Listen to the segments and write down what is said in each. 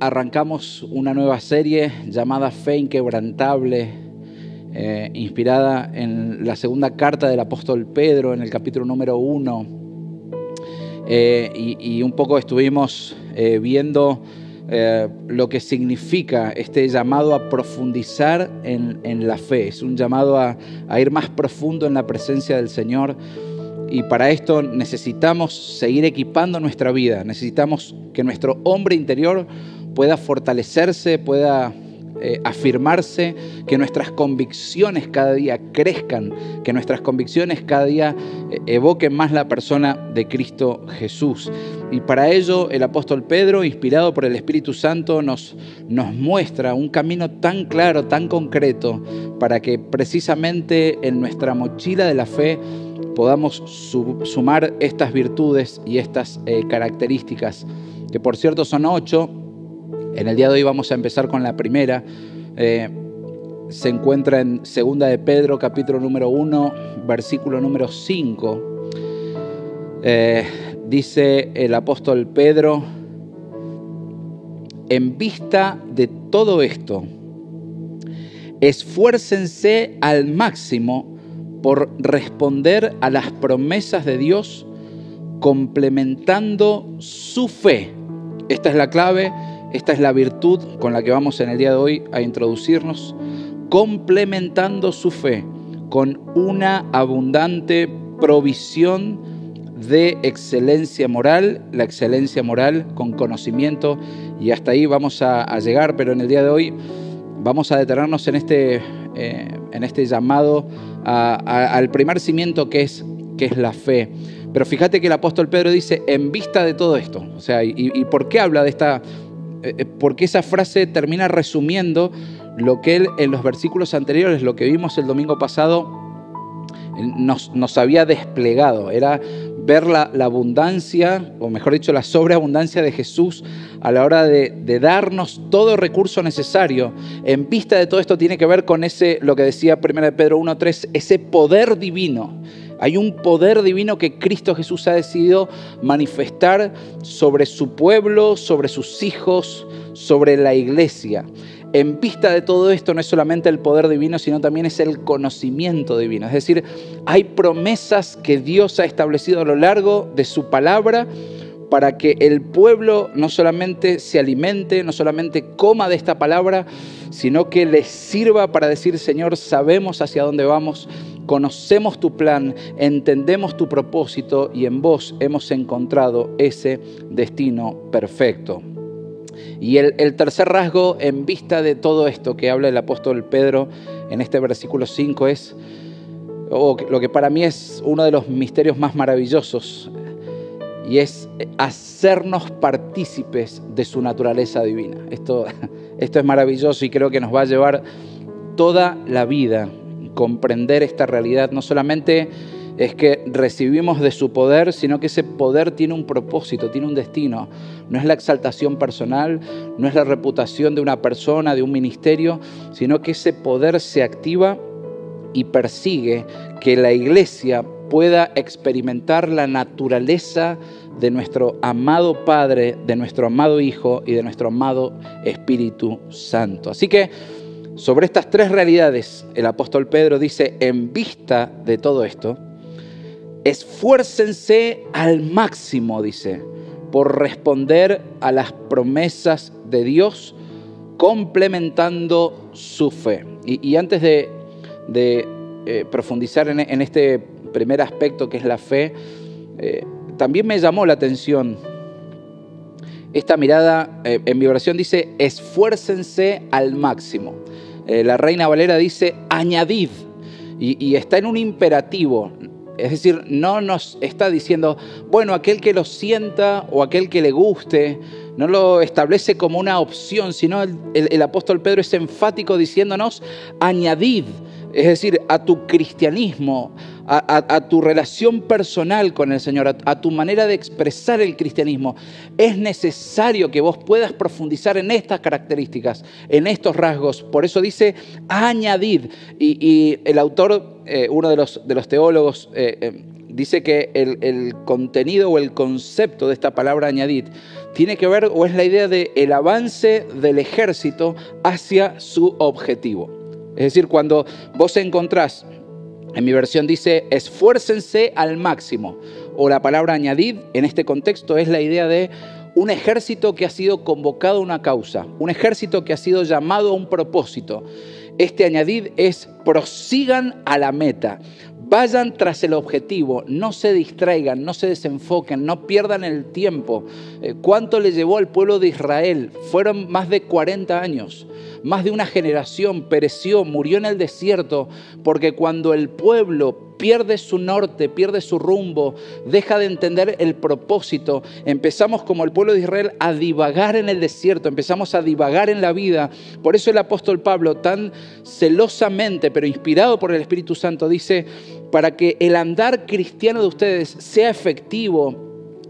arrancamos una nueva serie llamada Fe Inquebrantable, eh, inspirada en la segunda carta del apóstol Pedro, en el capítulo número uno. Eh, y, un poco estuvimos eh, viendo lo que significa este llamado a profundizar en, la fe. Es un llamado a ir más profundo en la presencia del Señor y para esto necesitamos seguir equipando nuestra vida, necesitamos que nuestro hombre interior pueda fortalecerse, pueda eh, afirmarse, que nuestras convicciones cada día crezcan, que nuestras convicciones cada día eh, evoquen más la persona de Cristo Jesús. Y para ello el apóstol Pedro, inspirado por el Espíritu Santo, nos, nos muestra un camino tan claro, tan concreto, para que precisamente en nuestra mochila de la fe podamos sumar estas virtudes y estas eh, características, que por cierto son ocho. En el día de hoy vamos a empezar con la primera. Eh, se encuentra en Segunda de Pedro, capítulo número 1, versículo número 5. Eh, dice el apóstol Pedro, en vista de todo esto, esfuércense al máximo por responder a las promesas de Dios complementando su fe. Esta es la clave, esta es la virtud con la que vamos en el día de hoy a introducirnos, complementando su fe con una abundante provisión de excelencia moral, la excelencia moral con conocimiento, y hasta ahí vamos a, llegar, pero en el día de hoy vamos a detenernos en este, eh, en este llamado al primer cimiento que es, que es la fe. Pero fíjate que el apóstol Pedro dice, en vista de todo esto, o sea, ¿y, por qué habla de esta? Eh, eh, porque esa frase termina resumiendo lo que él en los versículos anteriores, lo que vimos el domingo pasado, nos, había desplegado. Era ver la, abundancia, o mejor dicho, la sobreabundancia de Jesús a la hora de, darnos todo recurso necesario. En vista de todo esto tiene que ver con ese, lo que decía 1 Pedro 1.3, ese poder divino. Hay un poder divino que Cristo Jesús ha decidido manifestar sobre su pueblo, sobre sus hijos, sobre la iglesia en vista de todo esto no es solamente el poder divino, sino también es el conocimiento divino. Es decir, hay promesas que Dios ha establecido a lo largo de su palabra para que el pueblo no solamente se alimente, no solamente coma de esta palabra, sino que les sirva para decir, Señor, sabemos hacia dónde vamos, conocemos tu plan, entendemos tu propósito y en vos hemos encontrado ese destino perfecto. Y el, tercer rasgo en vista de todo esto que habla el apóstol Pedro en este versículo 5 es, o lo que para mí es uno de los misterios más maravillosos, y es hacernos partícipes de su naturaleza divina. Esto, esto es maravilloso y creo que nos va a llevar toda la vida comprender esta realidad, no solamente es que recibimos de su poder, sino que ese poder tiene un propósito, tiene un destino. No es la exaltación personal, no es la reputación de una persona, de un ministerio, sino que ese poder se activa y persigue que la iglesia pueda experimentar la naturaleza de nuestro amado Padre, de nuestro amado Hijo y de nuestro amado Espíritu Santo. Así que sobre estas tres realidades el apóstol Pedro dice, en vista de todo esto, esfuércense al máximo, dice, por responder a las promesas de Dios, complementando su fe. Y, antes de, eh, profundizar en, este primer aspecto que es la fe, eh, también me llamó la atención esta mirada, eh, en mi oración dice, esfuércense al máximo. la Reina Valera dice, añadid. y, está en un imperativo, es decir, no nos está diciendo, bueno, aquel que lo sienta o aquel que le guste, no lo establece como una opción, sino el, apóstol Pedro es enfático diciéndonos, añadid, es decir, a tu cristianismo, a, tu relación personal con el Señor, a, tu manera de expresar el cristianismo. Es necesario que vos puedas profundizar en estas características, en estos rasgos. Por eso dice añadid. Y, el autor, eh, uno de los, teólogos, eh, eh, dice que el, contenido o el concepto de esta palabra añadid tiene que ver o es la idea de avance del ejército hacia su objetivo. Es decir, cuando vos encontrás, en mi versión dice, esfuércense al máximo, o la palabra añadid en este contexto es la idea de un ejército que ha sido convocado a una causa, un ejército que ha sido llamado a un propósito. Este añadid es prosigan a la meta. Vayan tras el objetivo, no se distraigan, no se desenfoquen, no pierdan el tiempo. Eh, ¿Cuánto le llevó al pueblo de Israel? Fueron más de 40 años, más de una generación pereció, murió en el desierto, porque cuando el pueblo pierde su norte, pierde su rumbo, deja de entender el propósito. Empezamos como el pueblo de Israel a divagar en el desierto, empezamos a divagar en la vida. Por eso el apóstol Pablo tan celosamente, pero inspirado por el Espíritu Santo, dice, para que el andar cristiano de ustedes sea efectivo,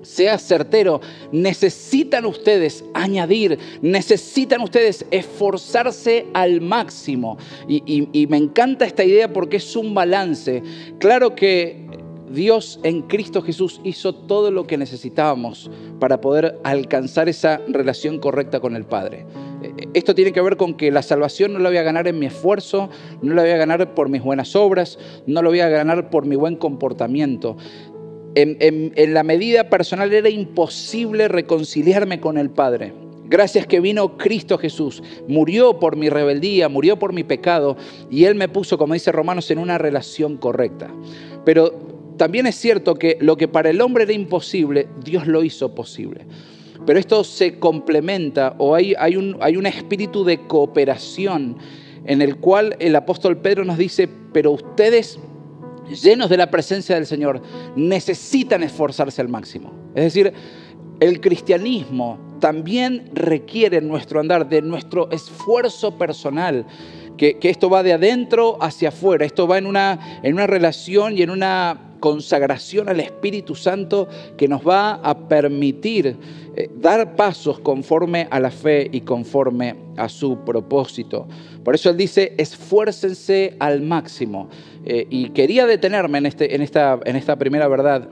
sea certero, necesitan ustedes añadir, necesitan ustedes esforzarse al máximo. Y, me encanta esta idea porque es un balance. Claro que Dios en Cristo Jesús hizo todo lo que necesitábamos para poder alcanzar esa relación correcta con el Padre. Esto tiene que ver con que la salvación no la voy a ganar en mi esfuerzo, no la voy a ganar por mis buenas obras, no la voy a ganar por mi buen comportamiento en, la medida personal era imposible reconciliarme con el Padre. Gracias que vino Cristo Jesús, murió por mi rebeldía, murió por mi pecado y Él me puso, como dice Romanos, en una relación correcta. Pero también es cierto que lo que para el hombre era imposible, Dios lo hizo posible. Pero esto se complementa o hay, hay, un, hay un espíritu de cooperación en el cual el apóstol Pedro nos dice, pero ustedes llenos de la presencia del Señor, necesitan esforzarse al máximo. Es decir, el cristianismo también requiere nuestro andar de nuestro esfuerzo personal, que, esto va de adentro hacia afuera, esto va en una, en una relación y en una consagración al Espíritu Santo que nos va a permitir eh, dar pasos conforme a la fe y conforme a su propósito. Por eso él dice, esfuércense al máximo. Eh, y quería detenerme en, este, en, esta, en esta primera verdad,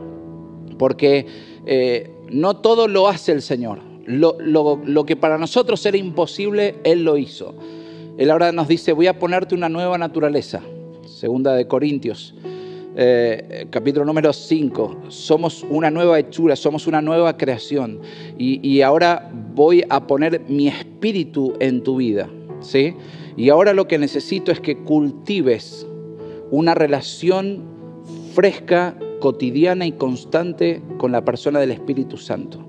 porque eh, no todo lo hace el Señor. Lo, lo, que para nosotros era imposible, Él lo hizo. Él ahora nos dice, voy a ponerte una nueva naturaleza. Segunda de Corintios, eh, capítulo número 5. Somos una nueva hechura, somos una nueva creación. Y, y, ahora voy a poner mi espíritu en tu vida. ¿sí? Y ahora lo que necesito es que cultives una relación fresca, cotidiana y constante con la persona del Espíritu Santo.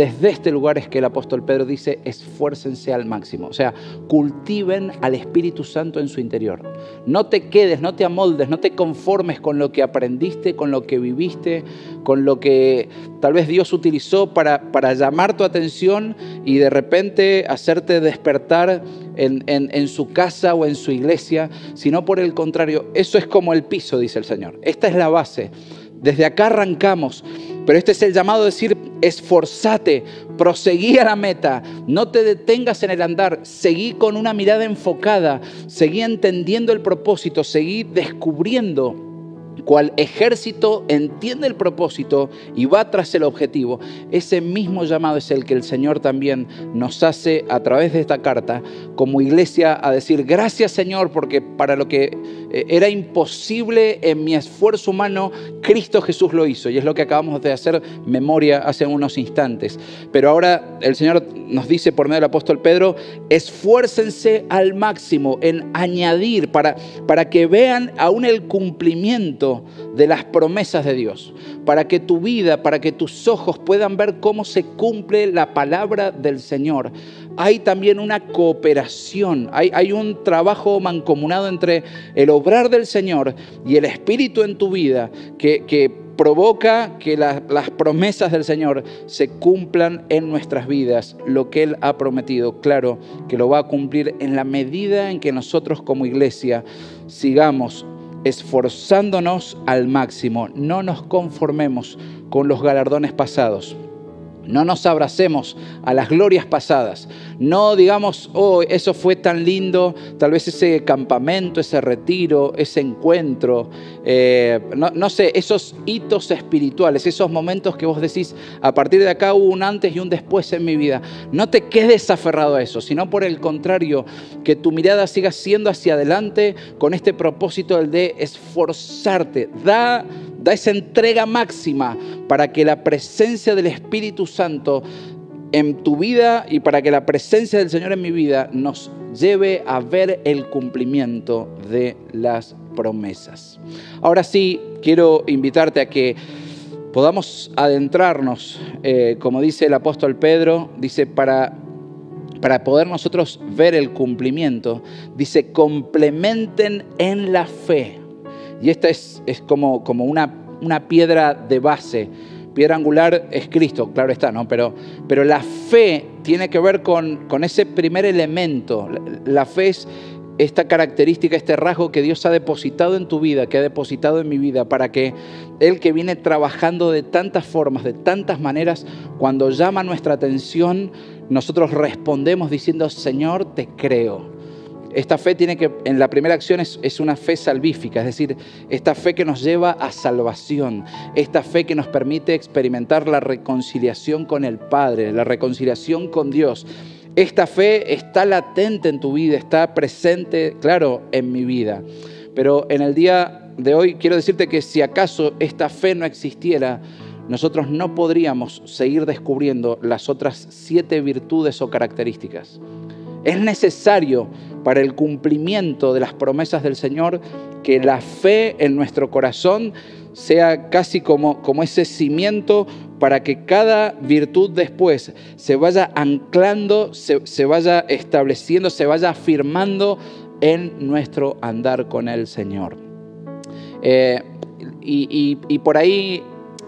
Desde este lugar es que el apóstol Pedro dice, esfuércense al máximo. O sea, cultiven al Espíritu Santo en su interior. No te quedes, no te amoldes, no te conformes con lo que aprendiste, con lo que viviste, con lo que tal vez Dios utilizó para, para llamar tu atención y de repente hacerte despertar en, en su casa o en su iglesia, sino por el contrario, eso es como el piso, dice el Señor. Esta es la base. Desde acá arrancamos, pero este es el llamado a decir, esforzate, proseguí a la meta, no te detengas en el andar, seguí con una mirada enfocada, seguí entendiendo el propósito, seguí descubriendo cual ejército entiende el propósito y va tras el objetivo, ese mismo llamado es el que el Señor también nos hace a través de esta carta como iglesia a decir, gracias Señor, porque para lo que eh, era imposible en mi esfuerzo humano, Cristo Jesús lo hizo. Y es lo que acabamos de hacer memoria hace unos instantes. Pero ahora el Señor nos dice por medio del apóstol Pedro, esfuércense al máximo en añadir para, para que vean aún el cumplimiento de las promesas de Dios, para que tu vida, para que tus ojos puedan ver cómo se cumple la palabra del Señor. Hay también una cooperación, hay, hay un trabajo mancomunado entre el obrar del Señor y el Espíritu en tu vida que, que provoca que las promesas del Señor se cumplan en nuestras vidas, lo que Él ha prometido. Claro que lo va a cumplir en la medida en que nosotros como iglesia sigamos esforzándonos al máximo, no nos conformemos con los galardones pasados. No nos abracemos a las glorias pasadas. No digamos, oh, eso fue tan lindo, tal vez ese campamento, ese retiro, ese encuentro, eh, no, sé, esos hitos espirituales, esos momentos que vos decís, a partir de acá hubo un antes y un después en mi vida. No te quedes aferrado a eso, sino por el contrario, que tu mirada siga siendo hacia adelante con este propósito el de esforzarte. Da Da esa entrega máxima para que la presencia del Espíritu Santo en tu vida y para que la presencia del Señor en mi vida nos lleve a ver el cumplimiento de las promesas. Ahora sí, quiero invitarte a que podamos adentrarnos, eh, como dice el apóstol Pedro, dice, para, para poder nosotros ver el cumplimiento, dice, complementen en la fe y esta es, es como, como una, una, piedra de base. Piedra angular es Cristo, claro está, ¿no? Pero, pero la fe tiene que ver con, con ese primer elemento. La fe es esta característica, este rasgo que Dios ha depositado en tu vida, que ha depositado en mi vida, para que Él que viene trabajando de tantas formas, de tantas maneras, cuando llama nuestra atención, nosotros respondemos diciendo, Señor, te creo. Esta fe tiene que, en la primera acción es, una fe salvífica, es decir, esta fe que nos lleva a salvación, esta fe que nos permite experimentar la reconciliación con el Padre, la reconciliación con Dios. Esta fe está latente en tu vida, está presente, claro, en mi vida. Pero en el día de hoy quiero decirte que si acaso esta fe no existiera, nosotros no podríamos seguir descubriendo las otras siete virtudes o características. Es necesario para el cumplimiento de las promesas del Señor que la fe en nuestro corazón sea casi como, como ese cimiento para que cada virtud después se vaya anclando, se, vaya estableciendo, se vaya afirmando en nuestro andar con el Señor. Eh, y, por ahí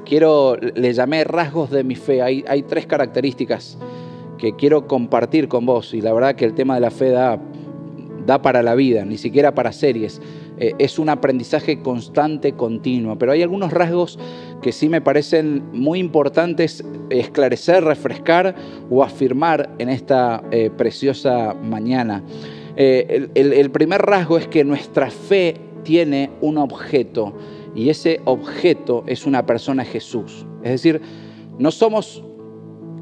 quiero, le llamé rasgos de mi fe. Hay, hay tres características que quiero compartir con vos y la verdad que el tema de la fe da, da para la vida, ni siquiera para series. Eh, es un aprendizaje constante, continuo, pero hay algunos rasgos que sí me parecen muy importantes esclarecer, refrescar o afirmar en esta eh, preciosa mañana. Eh, el primer rasgo es que nuestra fe tiene un objeto y ese objeto es una persona Jesús. Es decir, no somos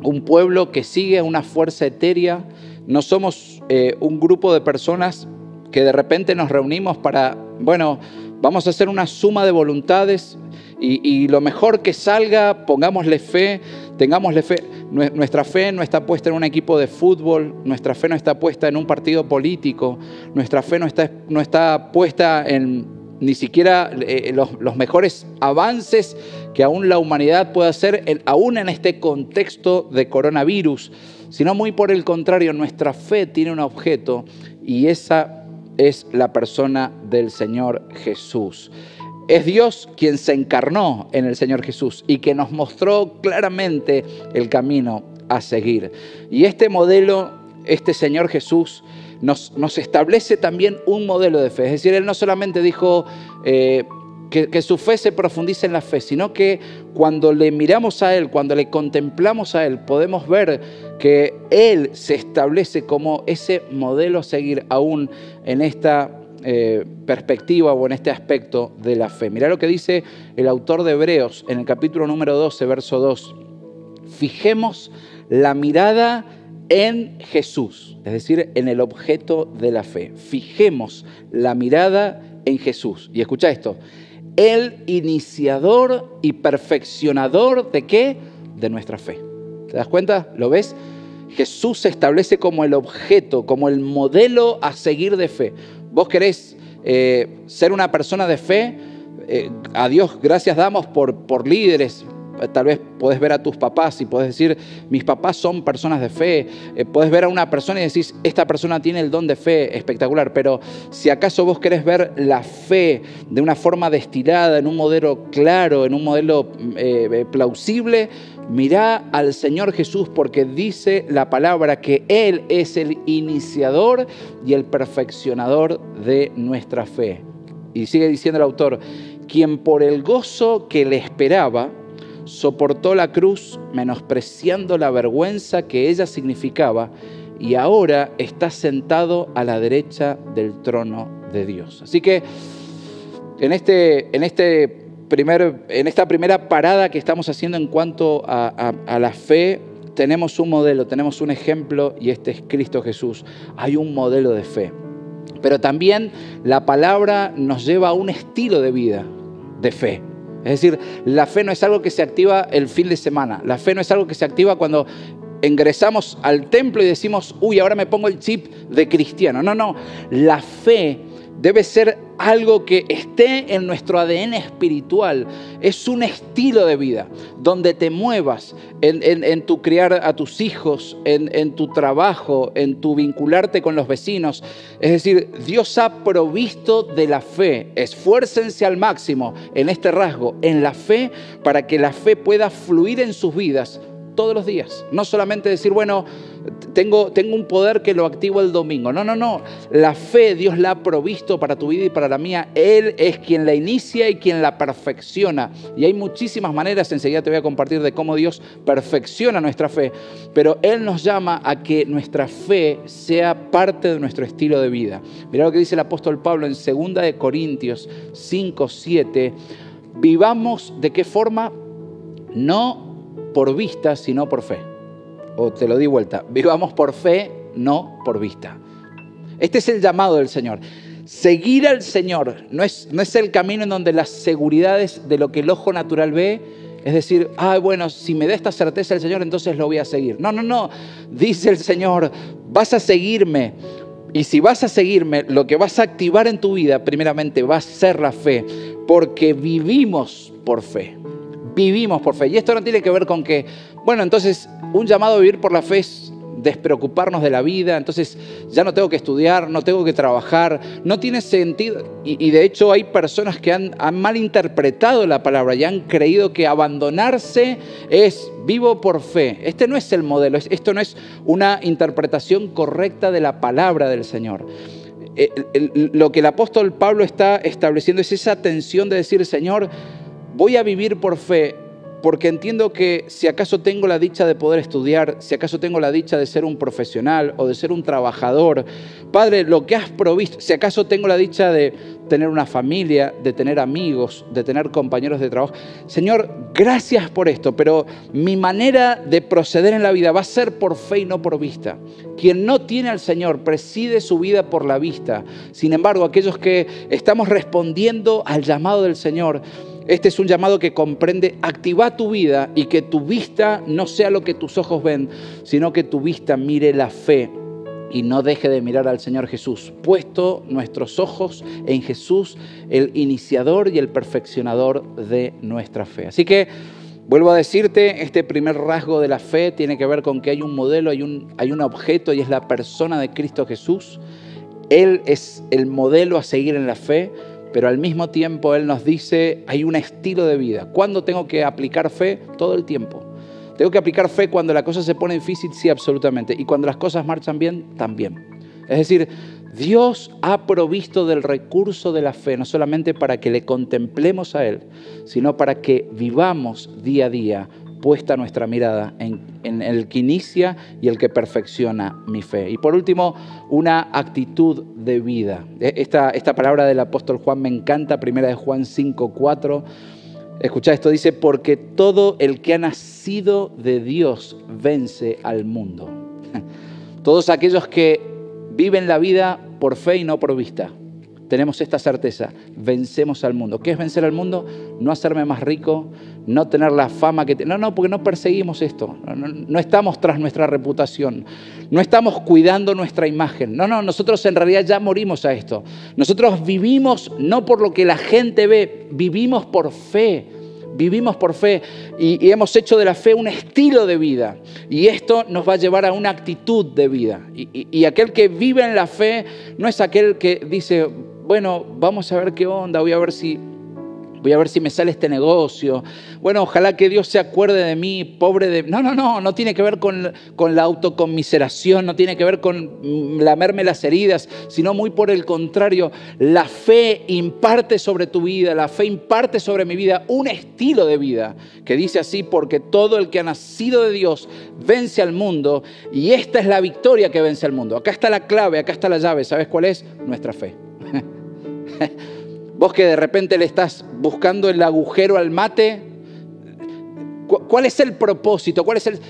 un pueblo que sigue una fuerza etérea, no somos eh, un grupo de personas que de repente nos reunimos para, bueno, vamos a hacer una suma de voluntades y, lo mejor que salga, pongámosle fe, tengámosle fe. Nuestra fe no está puesta en un equipo de fútbol, nuestra fe no está puesta en un partido político, nuestra fe no está, no está puesta en ni siquiera eh, los, mejores avances que aún la humanidad puede hacer, aún en este contexto de coronavirus, sino muy por el contrario, nuestra fe tiene un objeto y esa es la persona del Señor Jesús. Es Dios quien se encarnó en el Señor Jesús y que nos mostró claramente el camino a seguir. Y este modelo, este Señor Jesús, nos, establece también un modelo de fe. Es decir, Él no solamente dijo eh, que, su fe se profundice en la fe, sino que cuando le miramos a Él, cuando le contemplamos a Él, podemos ver que Él se establece como ese modelo a seguir aún en esta eh, perspectiva o en este aspecto de la fe. Mirá lo que dice el autor de Hebreos en el capítulo número 12, verso 2. Fijemos la mirada en Jesús, es decir, en el objeto de la fe. Fijemos la mirada en Jesús. Y escucha esto, el iniciador y perfeccionador de qué? De nuestra fe. ¿Te das cuenta? ¿Lo ves? Jesús se establece como el objeto, como el modelo a seguir de fe. Vos querés eh, ser una persona de fe, eh, a Dios gracias damos por, por líderes, tal vez podés ver a tus papás y podés decir, mis papás son personas de fe. Eh, podés ver a una persona y decís, esta persona tiene el don de fe espectacular. Pero si acaso vos querés ver la fe de una forma destilada, en un modelo claro, en un modelo eh, eh, plausible, mirá al Señor Jesús porque dice la palabra que Él es el iniciador y el perfeccionador de nuestra fe. Y sigue diciendo el autor, quien por el gozo que le esperaba, soportó la cruz menospreciando la vergüenza que ella significaba y ahora está sentado a la derecha del trono de Dios. Así que en, este, en, este primer, en esta primera parada que estamos haciendo en cuanto a, a la fe, tenemos un modelo, tenemos un ejemplo y este es Cristo Jesús. Hay un modelo de fe. Pero también la palabra nos lleva a un estilo de vida de fe. Es decir, la fe no es algo que se activa el fin de semana. La fe no es algo que se activa cuando ingresamos al templo y decimos, uy, ahora me pongo el chip de cristiano. No, no. La fe debe ser algo que esté en nuestro ADN espiritual. Es un estilo de vida donde te muevas en, tu criar a tus hijos, en, en, tu trabajo, en tu vincularte con los vecinos. Es decir, Dios ha provisto de la fe. Esfuércense al máximo en este rasgo, en la fe, para que la fe pueda fluir en sus vidas todos los días. No solamente decir, bueno, tengo, tengo un poder que lo activo el domingo. No, no, no. La fe Dios la ha provisto para tu vida y para la mía. Él es quien la inicia y quien la perfecciona. Y hay muchísimas maneras, enseguida te voy a compartir de cómo Dios perfecciona nuestra fe. Pero Él nos llama a que nuestra fe sea parte de nuestro estilo de vida. Mira lo que dice el apóstol Pablo en 2 de Corintios 5, 7. Vivamos de qué forma? No por vista, sino por fe. O te lo di vuelta, vivamos por fe, no por vista. Este es el llamado del Señor. Seguir al Señor no es, no es el camino en donde las seguridades de lo que el ojo natural ve, es decir, ah, bueno, si me da esta certeza el Señor, entonces lo voy a seguir. No, no, no. Dice el Señor, vas a seguirme. Y si vas a seguirme, lo que vas a activar en tu vida, primeramente, va a ser la fe, porque vivimos por fe vivimos por fe. Y esto no tiene que ver con que, bueno, entonces un llamado a vivir por la fe es despreocuparnos de la vida, entonces ya no tengo que estudiar, no tengo que trabajar, no tiene sentido. Y, de hecho hay personas que han, han malinterpretado la palabra y han creído que abandonarse es vivo por fe. Este no es el modelo, esto no es una interpretación correcta de la palabra del Señor. Eh, lo que el apóstol Pablo está estableciendo es esa tensión de decir, Señor, voy a vivir por fe porque entiendo que si acaso tengo la dicha de poder estudiar, si acaso tengo la dicha de ser un profesional o de ser un trabajador, Padre, lo que has provisto, si acaso tengo la dicha de tener una familia, de tener amigos, de tener compañeros de trabajo, Señor, gracias por esto, pero mi manera de proceder en la vida va a ser por fe y no por vista. Quien no tiene al Señor preside su vida por la vista. Sin embargo, aquellos que estamos respondiendo al llamado del Señor, este es un llamado que comprende activa tu vida y que tu vista no sea lo que tus ojos ven, sino que tu vista mire la fe y no deje de mirar al Señor Jesús, puesto nuestros ojos en Jesús, el iniciador y el perfeccionador de nuestra fe. Así que vuelvo a decirte, este primer rasgo de la fe tiene que ver con que hay un modelo, hay un, hay un objeto y es la persona de Cristo Jesús. Él es el modelo a seguir en la fe pero al mismo tiempo Él nos dice, hay un estilo de vida. ¿Cuándo tengo que aplicar fe? Todo el tiempo. ¿Tengo que aplicar fe cuando la cosa se pone difícil? Sí, absolutamente. Y cuando las cosas marchan bien, también. Es decir, Dios ha provisto del recurso de la fe, no solamente para que le contemplemos a Él, sino para que vivamos día a día puesta nuestra mirada en, el que inicia y el que perfecciona mi fe. Y por último, una actitud de vida. E, esta, esta palabra del apóstol Juan me encanta, primera de Juan 5, 4. Escucha esto, dice, porque todo el que ha nacido de Dios vence al mundo. Todos aquellos que viven la vida por fe y no por vista tenemos esta certeza, vencemos al mundo. ¿Qué es vencer al mundo? No hacerme más rico, no tener la fama que... No, no, porque no perseguimos esto, no, estamos tras nuestra reputación, no estamos cuidando nuestra imagen. No, no, nosotros en realidad ya morimos a esto. Nosotros vivimos no por lo que la gente ve, vivimos por fe vivimos por fe y, hemos hecho de la fe un estilo de vida. Y esto nos va a llevar a una actitud de vida. y aquel que vive en la fe no es aquel que dice, bueno, vamos a ver qué onda, voy a ver si voy a ver si me sale este negocio. Bueno, ojalá que Dios se acuerde de mí, pobre de... No, no, no, no tiene que ver con, con la autoconmiseración, no tiene que ver con lamerme las heridas, sino muy por el contrario, la fe imparte sobre tu vida, la fe imparte sobre mi vida un estilo de vida que dice así, porque todo el que ha nacido de Dios vence al mundo y esta es la victoria que vence al mundo. Acá está la clave, acá está la llave, ¿sabes cuál es? Nuestra fe. Vos que de repente le estás buscando el agujero al mate, ¿cuál es el propósito? ¿Cuál es el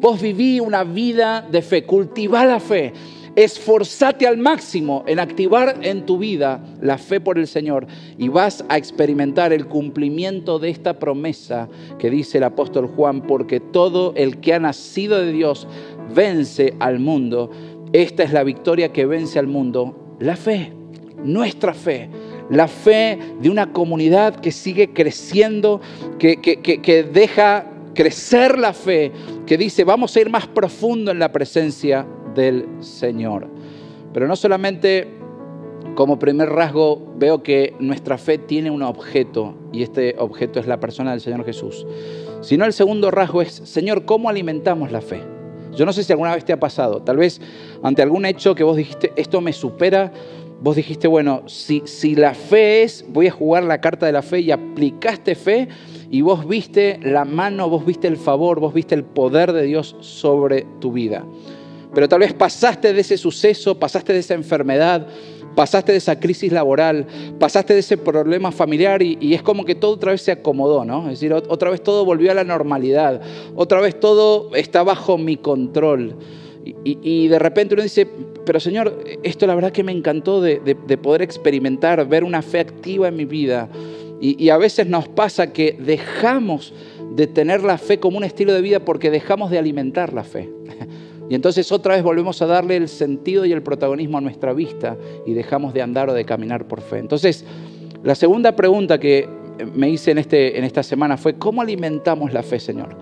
Vos viví una vida de fe, cultivá la fe, esforzate al máximo en activar en tu vida la fe por el Señor y vas a experimentar el cumplimiento de esta promesa que dice el apóstol Juan, porque todo el que ha nacido de Dios vence al mundo. Esta es la victoria que vence al mundo, la fe, nuestra fe la fe de una comunidad que sigue creciendo, que, deja crecer la fe, que dice, vamos a ir más profundo en la presencia del Señor. Pero no solamente como primer rasgo veo que nuestra fe tiene un objeto y este objeto es la persona del Señor Jesús, sino el segundo rasgo es, Señor, ¿cómo alimentamos la fe? Yo no sé si alguna vez te ha pasado, tal vez ante algún hecho que vos dijiste, esto me supera, vos dijiste, bueno, si, si la fe es, voy a jugar la carta de la fe y aplicaste fe y vos viste la mano, vos viste el favor, vos viste el poder de Dios sobre tu vida. Pero tal vez pasaste de ese suceso, pasaste de esa enfermedad, pasaste de esa crisis laboral, pasaste de ese problema familiar y, y, es como que todo otra vez se acomodó, ¿no? Es decir, otra vez todo volvió a la normalidad, otra vez todo está bajo mi control. Y, de repente uno dice, pero Señor, esto la verdad que me encantó de, poder experimentar, ver una fe activa en mi vida. Y, a veces nos pasa que dejamos de tener la fe como un estilo de vida porque dejamos de alimentar la fe. Y entonces otra vez volvemos a darle el sentido y el protagonismo a nuestra vista y dejamos de andar o de caminar por fe. Entonces, la segunda pregunta que me hice en, este, en esta semana fue, ¿cómo alimentamos la fe, Señor?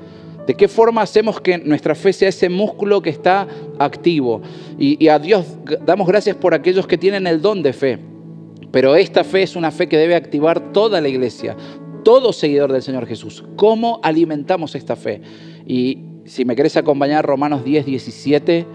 ¿De qué forma hacemos que nuestra fe sea ese músculo que está activo? Y, a Dios damos gracias por aquellos que tienen el don de fe. Pero esta fe es una fe que debe activar toda la iglesia, todo seguidor del Señor Jesús. ¿Cómo alimentamos esta fe? Y si me querés acompañar, Romanos 10, 17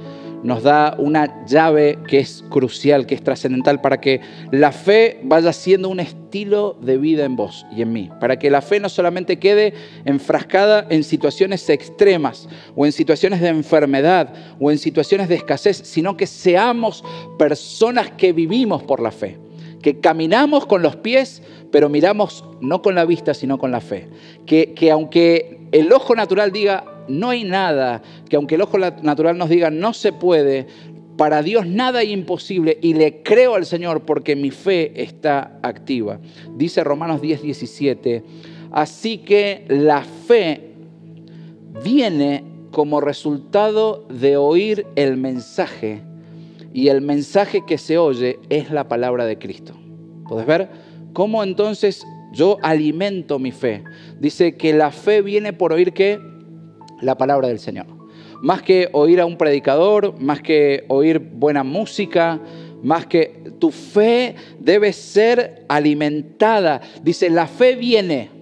nos da una llave que es crucial, que es trascendental para que la fe vaya siendo un estilo de vida en vos y en mí, para que la fe no solamente quede enfrascada en situaciones extremas o en situaciones de enfermedad o en situaciones de escasez, sino que seamos personas que vivimos por la fe que caminamos con los pies, pero miramos no con la vista, sino con la fe. Que, que aunque el ojo natural diga, no hay nada que aunque el ojo natural nos diga no se puede, para Dios nada es imposible y le creo al Señor porque mi fe está activa. Dice Romanos 10, 17, así que la fe viene como resultado de oír el mensaje y el mensaje que se oye es la palabra de Cristo. ¿Puedes ver? ¿Cómo entonces yo alimento mi fe? Dice que la fe viene por oír que la palabra del Señor. Más que oír a un predicador, más que oír buena música, más que tu fe debe ser alimentada. Dice, la fe viene.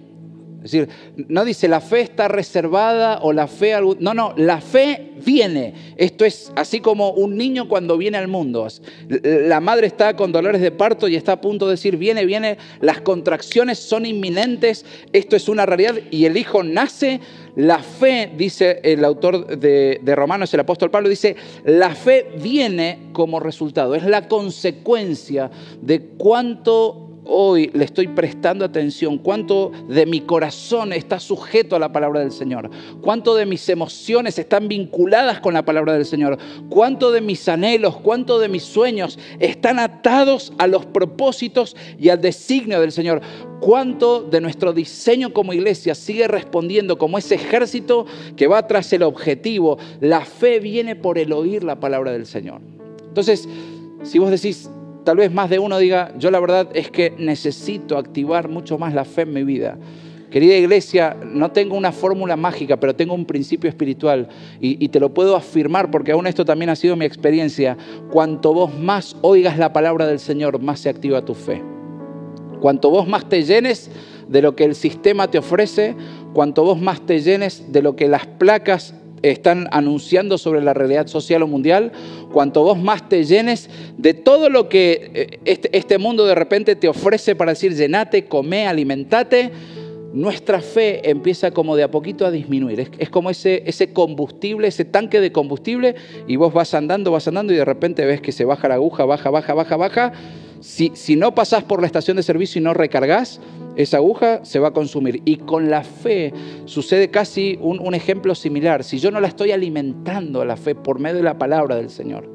Es decir, no dice la fe está reservada o la fe... No, no, la fe viene. Esto es así como un niño cuando viene al mundo. La madre está con dolores de parto y está a punto de decir, viene, viene, las contracciones son inminentes, esto es una realidad y el hijo nace. La fe, dice el autor de, de Romanos, el apóstol Pablo, dice, la fe viene como resultado, es la consecuencia de cuánto hoy le estoy prestando atención, cuánto de mi corazón está sujeto a la palabra del Señor, cuánto de mis emociones están vinculadas con la palabra del Señor, cuánto de mis anhelos, cuánto de mis sueños están atados a los propósitos y al designio del Señor, cuánto de nuestro diseño como iglesia sigue respondiendo como ese ejército que va tras el objetivo. La fe viene por el oír la palabra del Señor. Entonces, si vos decís, Tal vez más de uno diga, yo la verdad es que necesito activar mucho más la fe en mi vida. Querida iglesia, no tengo una fórmula mágica, pero tengo un principio espiritual y, te lo puedo afirmar porque aún esto también ha sido mi experiencia. Cuanto vos más oigas la palabra del Señor, más se activa tu fe. Cuanto vos más te llenes de lo que el sistema te ofrece, cuanto vos más te llenes de lo que las placas están anunciando sobre la realidad social o mundial, cuanto vos más te llenes de todo lo que eh, este, este mundo de repente te ofrece para decir llenate, come, alimentate, nuestra fe empieza como de a poquito a disminuir. Es, como ese, ese combustible, ese tanque de combustible, y vos vas andando, vas andando y de repente ves que se baja la aguja, baja, baja, baja, baja. Si, si no pasás por la estación de servicio y no recargas, esa aguja se va a consumir. Y con la fe sucede casi un, un, ejemplo similar. Si yo no la estoy alimentando a la fe por medio de la palabra del Señor,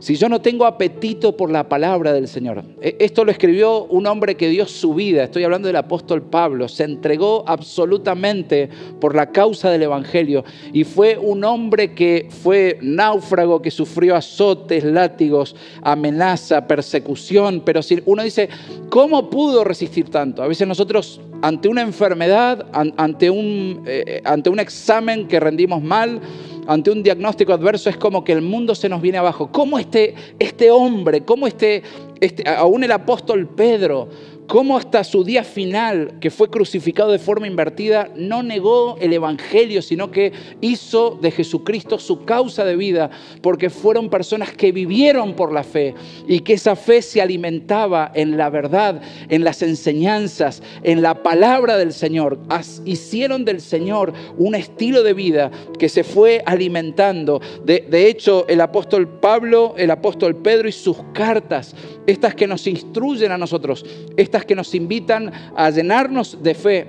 si yo no tengo apetito por la palabra del Señor. E, esto lo escribió un hombre que dio su vida, estoy hablando del apóstol Pablo, se entregó absolutamente por la causa del Evangelio y fue un hombre que fue náufrago, que sufrió azotes, látigos, amenaza, persecución, pero si uno dice, ¿cómo pudo resistir tanto? A veces nosotros ante una enfermedad, ante un, eh, ante un examen que rendimos mal, ante un diagnóstico adverso es como que el mundo se nos viene abajo. ¿Cómo este, este hombre, cómo este, este, aún el apóstol Pedro, cómo hasta su día final, que fue crucificado de forma invertida, no negó el Evangelio, sino que hizo de Jesucristo su causa de vida, porque fueron personas que vivieron por la fe y que esa fe se alimentaba en la verdad, en las enseñanzas, en la palabra del Señor. Hicieron del Señor un estilo de vida que se fue alimentando. De, de hecho, el apóstol Pablo, el apóstol Pedro y sus cartas, estas que nos instruyen a nosotros, estas que nos invitan a llenarnos de fe,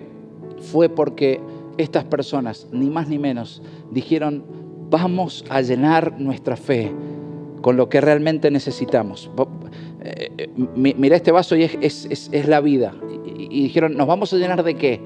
fue porque estas personas, ni más ni menos, dijeron, vamos a llenar nuestra fe con lo que realmente necesitamos. Eh, eh, mira este vaso y es, la vida. Y, dijeron, ¿nos vamos a llenar de qué?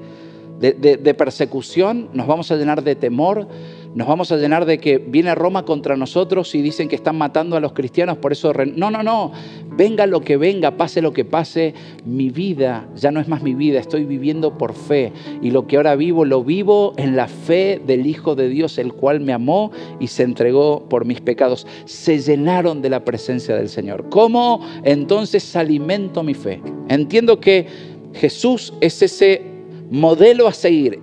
de persecución, nos vamos a llenar de temor, nos vamos a llenar de que viene Roma contra nosotros y dicen que están matando a los cristianos, por eso... No, no, no, venga lo que venga, pase lo que pase, mi vida ya no es más mi vida, estoy viviendo por fe y lo que ahora vivo lo vivo en la fe del Hijo de Dios, el cual me amó y se entregó por mis pecados. Se llenaron de la presencia del Señor. ¿Cómo entonces alimento mi fe? Entiendo que Jesús es ese modelo a seguir,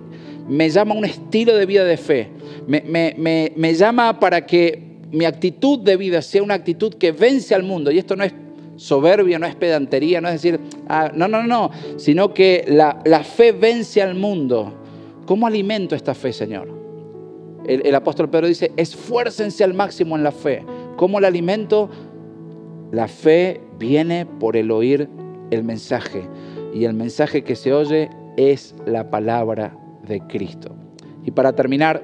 me llama un estilo de vida de fe me, llama para que mi actitud de vida sea una actitud que vence al mundo. Y esto no es soberbia, no es pedantería, no es decir, ah, no, no, no, sino que la, fe vence al mundo. ¿Cómo alimento esta fe, Señor? El, el, apóstol Pedro dice, esfuércense al máximo en la fe. ¿Cómo la alimento? La fe viene por el oír el mensaje. Y el mensaje que se oye es la palabra de Cristo. Y para terminar,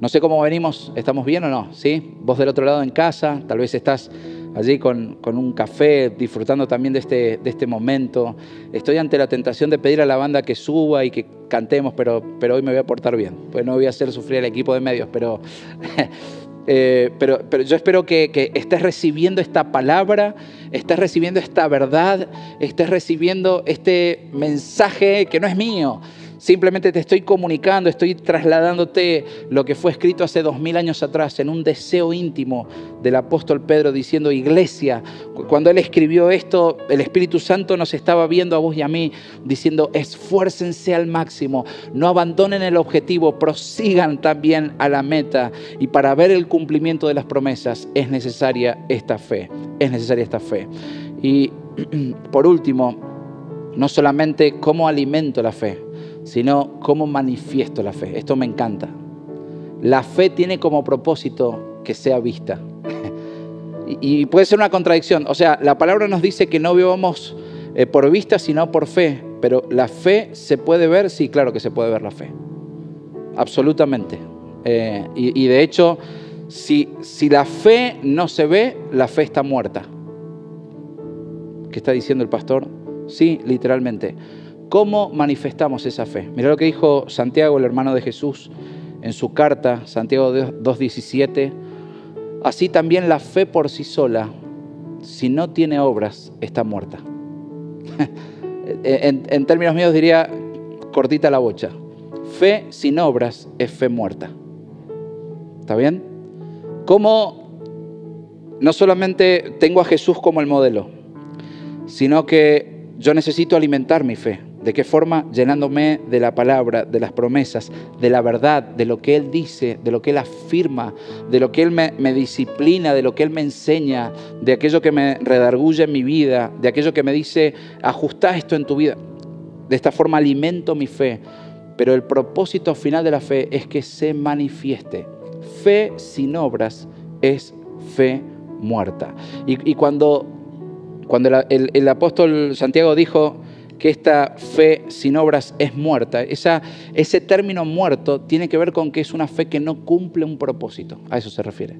no sé cómo venimos, ¿estamos bien o no? ¿Sí? Vos del otro lado en casa, tal vez estás allí con, un café, disfrutando también de este, de este momento. Estoy ante la tentación de pedir a la banda que suba y que cantemos, pero, pero hoy me voy a portar bien. Pues no voy a hacer sufrir al equipo de medios, pero, eh, pero, pero yo espero que, que estés recibiendo esta palabra, estés recibiendo esta verdad, estés recibiendo este mensaje que no es mío, Simplemente te estoy comunicando, estoy trasladándote lo que fue escrito hace dos mil años atrás en un deseo íntimo del apóstol Pedro diciendo, iglesia, cuando él escribió esto, el Espíritu Santo nos estaba viendo a vos y a mí diciendo, esfuércense al máximo, no abandonen el objetivo, prosigan también a la meta y para ver el cumplimiento de las promesas es necesaria esta fe, es necesaria esta fe. Y por último, no solamente cómo alimento la fe, sino cómo manifiesto la fe. Esto me encanta. La fe tiene como propósito que sea vista. y, puede ser una contradicción. O sea, la palabra nos dice que no vivamos eh, por vista, sino por fe. Pero la fe se puede ver, sí, claro que se puede ver la fe. Absolutamente. Eh, y, y, de hecho, si, si la fe no se ve, la fe está muerta. ¿Qué está diciendo el pastor? Sí, literalmente. ¿Cómo manifestamos esa fe? Mira lo que dijo Santiago, el hermano de Jesús, en su carta, Santiago 2.17. Así también la fe por sí sola, si no tiene obras, está muerta. en, términos míos diría, cortita la bocha. Fe sin obras es fe muerta. ¿Está bien? ¿Cómo no solamente tengo a Jesús como el modelo, sino que yo necesito alimentar mi fe? ¿De qué forma? Llenándome de la palabra, de las promesas, de la verdad, de lo que Él dice, de lo que Él afirma, de lo que Él me, disciplina, de lo que Él me enseña, de aquello que me redarguye en mi vida, de aquello que me dice, ajusta esto en tu vida. De esta forma alimento mi fe. Pero el propósito final de la fe es que se manifieste. Fe sin obras es fe muerta. Y, cuando, cuando el apóstol Santiago dijo, que esta fe sin obras es muerta. Esa, ese término muerto tiene que ver con que es una fe que no cumple un propósito. A eso se refiere.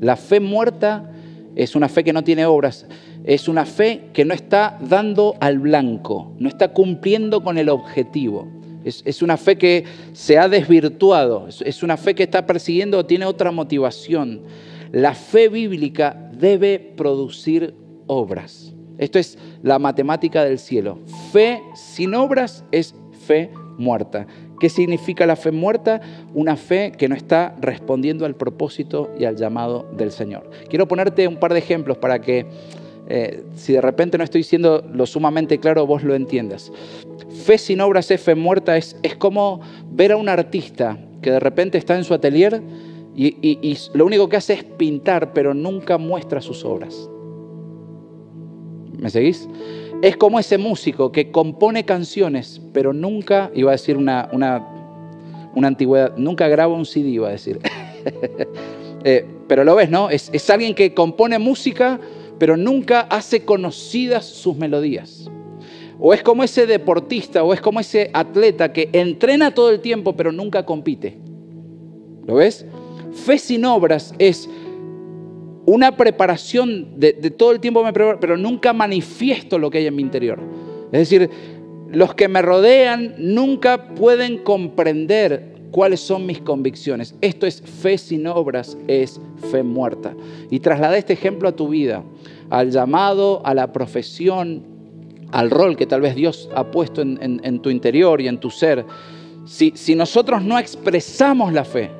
La fe muerta es una fe que no tiene obras. Es una fe que no está dando al blanco, no está cumpliendo con el objetivo. Es, es una fe que se ha desvirtuado, es, es una fe que está persiguiendo o tiene otra motivación. La fe bíblica debe producir obras. Esto es la matemática del cielo. Fe sin obras es fe muerta. ¿Qué significa la fe muerta? Una fe que no está respondiendo al propósito y al llamado del Señor. Quiero ponerte un par de ejemplos para que, eh, si de repente no estoy siendo lo sumamente claro, vos lo entiendas. Fe sin obras es fe muerta, es, es como ver a un artista que de repente está en su atelier y lo único que hace es pintar, pero nunca muestra sus obras. ¿Me seguís? Es como ese músico que compone canciones, pero nunca, iba a decir una, una, antigüedad, nunca graba un CD, iba a decir. Eh, pero lo ves, ¿no? Es, es alguien que compone música, pero nunca hace conocidas sus melodías. O es como ese deportista, o es como ese atleta que entrena todo el tiempo, pero nunca compite. ¿Lo ves? Fe sin obras es una preparación de, todo el tiempo me preparo, pero nunca manifiesto lo que hay en mi interior. Es decir, los que me rodean nunca pueden comprender cuáles son mis convicciones. Esto es fe sin obras, es fe muerta. Y trasladé este ejemplo a tu vida, al llamado, a la profesión, al rol que tal vez Dios ha puesto en, tu interior y en tu ser. Si, si nosotros no expresamos la fe,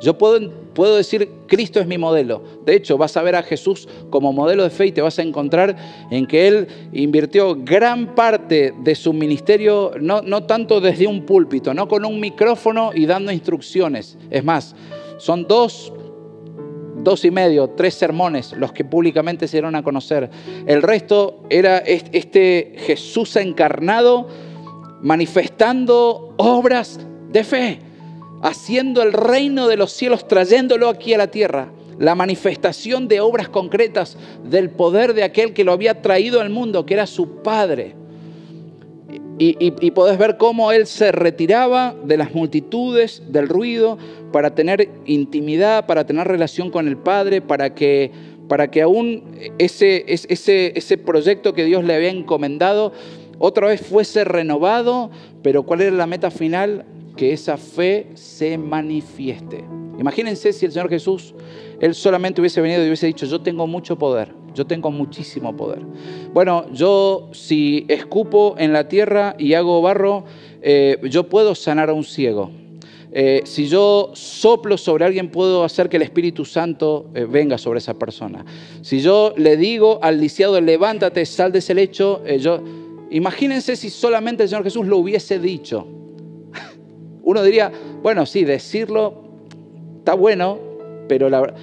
yo puedo Puedo decir, Cristo es mi modelo. De hecho, vas a ver a Jesús como modelo de fe y te vas a encontrar en que Él invirtió gran parte de su ministerio, no, no tanto desde un púlpito, no con un micrófono y dando instrucciones. Es más, son dos dos y medio, tres sermones, los que públicamente se dieron a conocer. El resto era este Jesús encarnado manifestando obras de fe haciendo el reino de los cielos, trayéndolo aquí a la tierra. La manifestación de obras concretas del poder de aquel que lo había traído al mundo, que era su Padre. Y, podés ver cómo él se retiraba de las multitudes, del ruido, para tener intimidad, para tener relación con el Padre, para que, para que aún ese, ese, ese proyecto que Dios le había encomendado otra vez fuese renovado. Pero ¿cuál era la meta final? Que esa fe se manifieste. Imagínense si el Señor Jesús, Él solamente hubiese venido y hubiese dicho, yo tengo mucho poder, yo tengo muchísimo poder. Bueno, yo si escupo en la tierra y hago barro, eh, yo puedo sanar a un ciego. Eh, si yo soplo sobre alguien, puedo hacer que el Espíritu Santo eh, venga sobre esa persona. Si yo le digo al lisiado, levántate, sal de ese lecho, yo... Imagínense si solamente el Señor Jesús lo hubiese dicho. Uno diría, bueno, sí, decirlo está bueno, pero la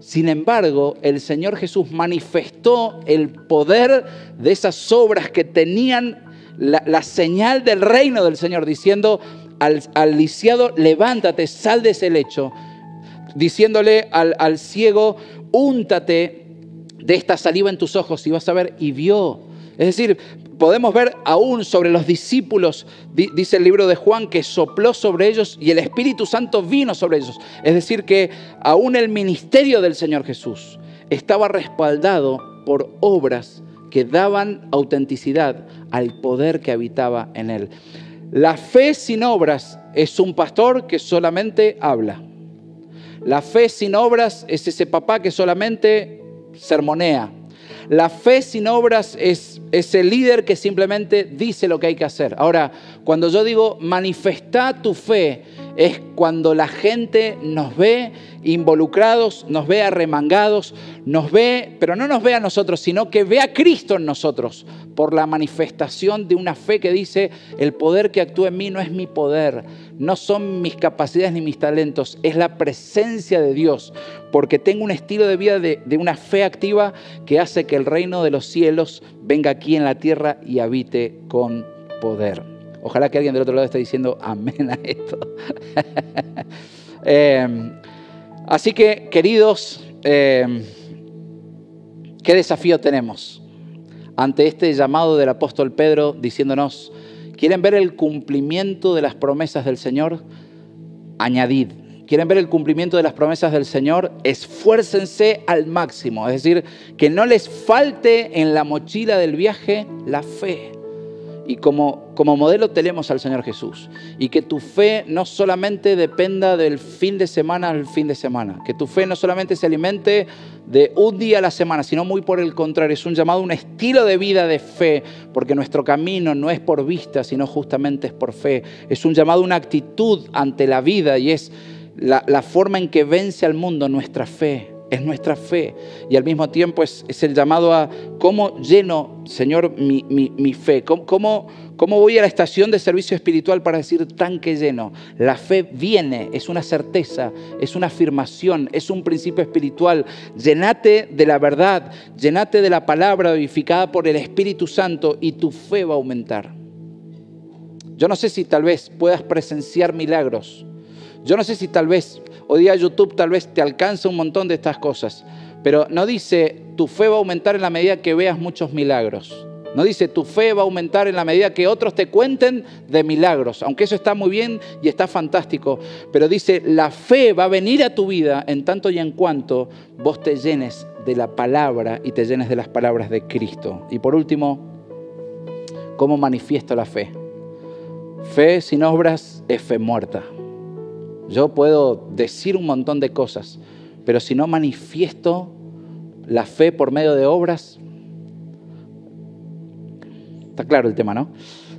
Sin embargo, el Señor Jesús manifestó el poder de esas obras que tenían la, señal del reino del Señor, diciendo al, al, lisiado, levántate, sal de ese lecho, diciéndole al, al ciego, úntate de esta saliva en tus ojos y vas a ver, y vio. Es decir, podemos ver aún sobre los discípulos, dice el libro de Juan, que sopló sobre ellos y el Espíritu Santo vino sobre ellos. Es decir, que aún el ministerio del Señor Jesús estaba respaldado por obras que daban autenticidad al poder que habitaba en él. La fe sin obras es un pastor que solamente habla. La fe sin obras es ese papá que solamente sermonea. La fe sin obras es, es el líder que simplemente dice lo que hay que hacer. Ahora, cuando yo digo manifesta tu fe, es cuando la gente nos ve involucrados, nos ve arremangados, nos ve, pero no nos ve a nosotros, sino que ve a Cristo en nosotros por la manifestación de una fe que dice, el poder que actúa en mí no es mi poder, no son mis capacidades ni mis talentos, es la presencia de Dios, porque tengo un estilo de vida de, de una fe activa que hace que el reino de los cielos venga aquí en la tierra y habite con poder. Ojalá que alguien del otro lado esté diciendo amén a esto. Em, así que, queridos, em, ¿qué desafío tenemos ante este llamado del apóstol Pedro diciéndonos, ¿quieren ver el cumplimiento de las promesas del Señor? Añadid. ¿Quieren ver el cumplimiento de las promesas del Señor? Esfuércense al máximo. Es decir, que no les falte en la mochila del viaje la fe y como, como modelo tenemos al Señor Jesús. Y que tu fe no solamente dependa del fin de semana al fin de semana, que tu fe no solamente se alimente de un día a la semana, sino muy por el contrario, es un llamado, un estilo de vida de fe, porque nuestro camino no es por vista, sino justamente es por fe. Es un llamado, una actitud ante la vida y es la, la forma en que vence al mundo nuestra fe es nuestra fe. Y al mismo tiempo es, el llamado a cómo lleno, Señor, mi, fe. ¿Cómo, ¿Cómo, voy a la estación de servicio espiritual para decir tanque lleno? La fe viene, es una certeza, es una afirmación, es un principio espiritual. Llenate de la verdad, llenate de la palabra vivificada por el Espíritu Santo y tu fe va a aumentar. Yo no sé si tal vez puedas presenciar milagros. Yo no sé si tal vez Hoy día YouTube tal vez te alcanza un montón de estas cosas, pero no dice tu fe va a aumentar en la medida que veas muchos milagros. No dice tu fe va a aumentar en la medida que otros te cuenten de milagros, aunque eso está muy bien y está fantástico, pero dice la fe va a venir a tu vida en tanto y en cuanto vos te llenes de la palabra y te llenes de las palabras de Cristo. Y por último, ¿cómo manifiesto la fe? Fe sin obras es fe muerta. Yo puedo decir un montón de cosas, pero si no manifiesto la fe por medio de obras, está claro el tema, ¿no?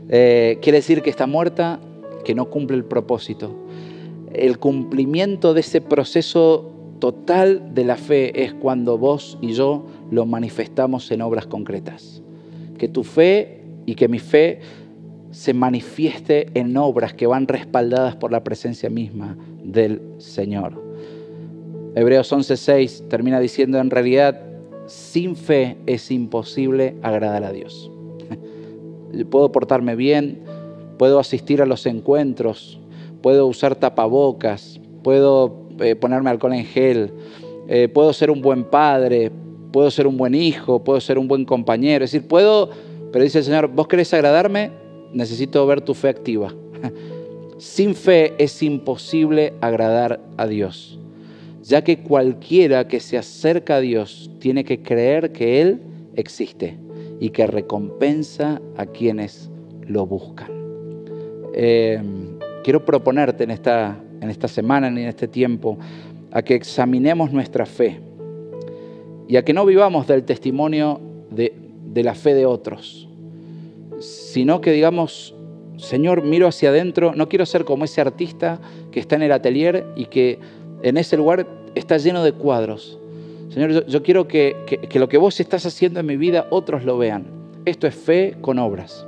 Eh, quiere decir que está muerta, que no cumple el propósito. El cumplimiento de ese proceso total de la fe es cuando vos y yo lo manifestamos en obras concretas. Que tu fe y que mi fe se manifieste en obras que van respaldadas por la presencia misma del Señor. Hebreos 11:6 termina diciendo, en realidad, sin fe es imposible agradar a Dios. Puedo portarme bien, puedo asistir a los encuentros, puedo usar tapabocas, puedo eh, ponerme alcohol en gel, eh, puedo ser un buen padre, puedo ser un buen hijo, puedo ser un buen compañero. Es decir, puedo, pero dice el Señor, ¿vos querés agradarme? Necesito ver tu fe activa. Sin fe es imposible agradar a Dios, ya que cualquiera que se acerca a Dios tiene que creer que Él existe y que recompensa a quienes lo buscan. Eh, quiero proponerte en esta, en esta semana, en este tiempo, a que examinemos nuestra fe y a que no vivamos del testimonio de, de la fe de otros sino que digamos, Señor, miro hacia adentro, no quiero ser como ese artista que está en el atelier y que en ese lugar está lleno de cuadros. Señor, yo, quiero que, que lo que vos estás haciendo en mi vida otros lo vean. Esto es fe con obras.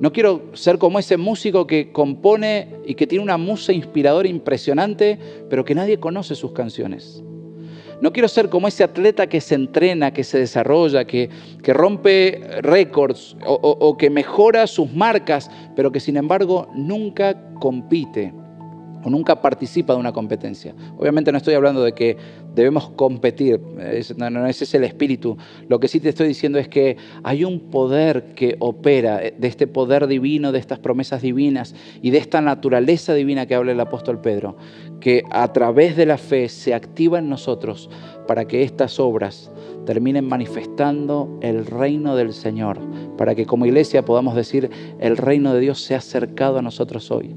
No quiero ser como ese músico que compone y que tiene una musa inspiradora impresionante, pero que nadie conoce sus canciones. No quiero ser como ese atleta que se entrena, que se desarrolla, que, que rompe récords o, o que mejora sus marcas, pero que sin embargo nunca compite o nunca participa de una competencia. Obviamente no estoy hablando de que debemos competir, no, ese es el espíritu. Lo que sí te estoy diciendo es que hay un poder que opera, eh, de este poder divino, de estas promesas divinas y de esta naturaleza divina que habla el apóstol Pedro, que a través de la fe se activa en nosotros para que estas obras terminen manifestando el reino del Señor, para que como iglesia podamos decir, el reino de Dios se ha acercado a nosotros hoy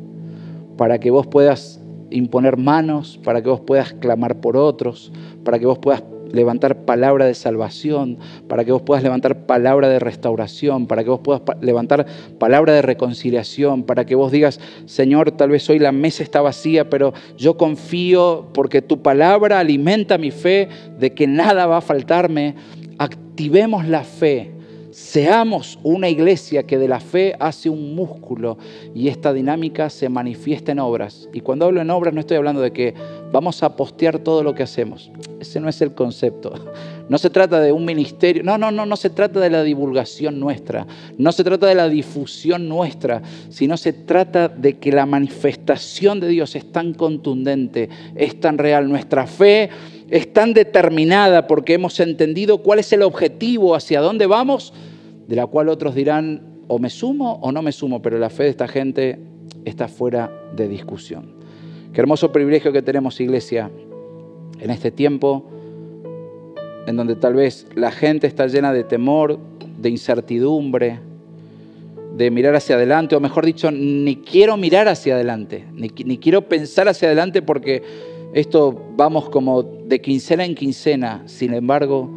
para que vos puedas imponer manos, para que vos puedas clamar por otros, para que vos puedas levantar palabra de salvación, para que vos puedas levantar palabra de restauración, para que vos puedas levantar palabra de reconciliación, para que vos digas, Señor, tal vez hoy la mesa está vacía, pero yo confío porque tu palabra alimenta mi fe de que nada va a faltarme. Activemos la fe Seamos una iglesia que de la fe hace un músculo y esta dinámica se manifiesta en obras. Y cuando hablo en obras no estoy hablando de que vamos a postear todo lo que hacemos. Ese no es el concepto. No se trata de un ministerio. No, no, no, no se trata de la divulgación nuestra. No se trata de la difusión nuestra, sino se trata de que la manifestación de Dios es tan contundente, es tan real. Nuestra fe es tan determinada porque hemos entendido cuál es el objetivo, hacia dónde vamos, de la cual otros dirán, o me sumo o no me sumo, pero la fe de esta gente está fuera de discusión. Qué hermoso privilegio que tenemos, iglesia, en este tiempo en donde tal vez la gente está llena de temor, de incertidumbre, de mirar hacia adelante, o mejor dicho, ni quiero mirar hacia adelante, ni, ni quiero pensar hacia adelante porque esto vamos como de quincena en quincena. Sin embargo,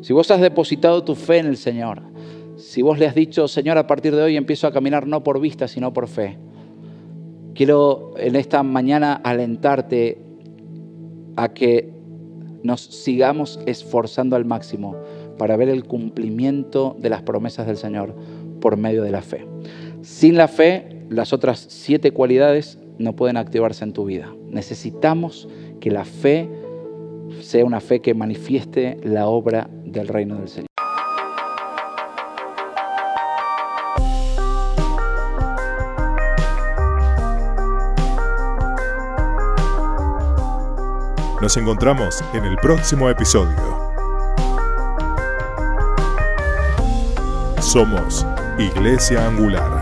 si vos has depositado tu fe en el Señor, si vos le has dicho, Señor, a partir de hoy empiezo a caminar no por vista, sino por fe, quiero en esta mañana alentarte a que nos sigamos esforzando al máximo para ver el cumplimiento de las promesas del Señor por medio de la fe. Sin la fe, las otras siete cualidades no pueden activarse en tu vida. Necesitamos que la fe sea una fe que manifieste la obra del reino del Señor. Nos encontramos en el próximo episodio. Somos Iglesia Angular.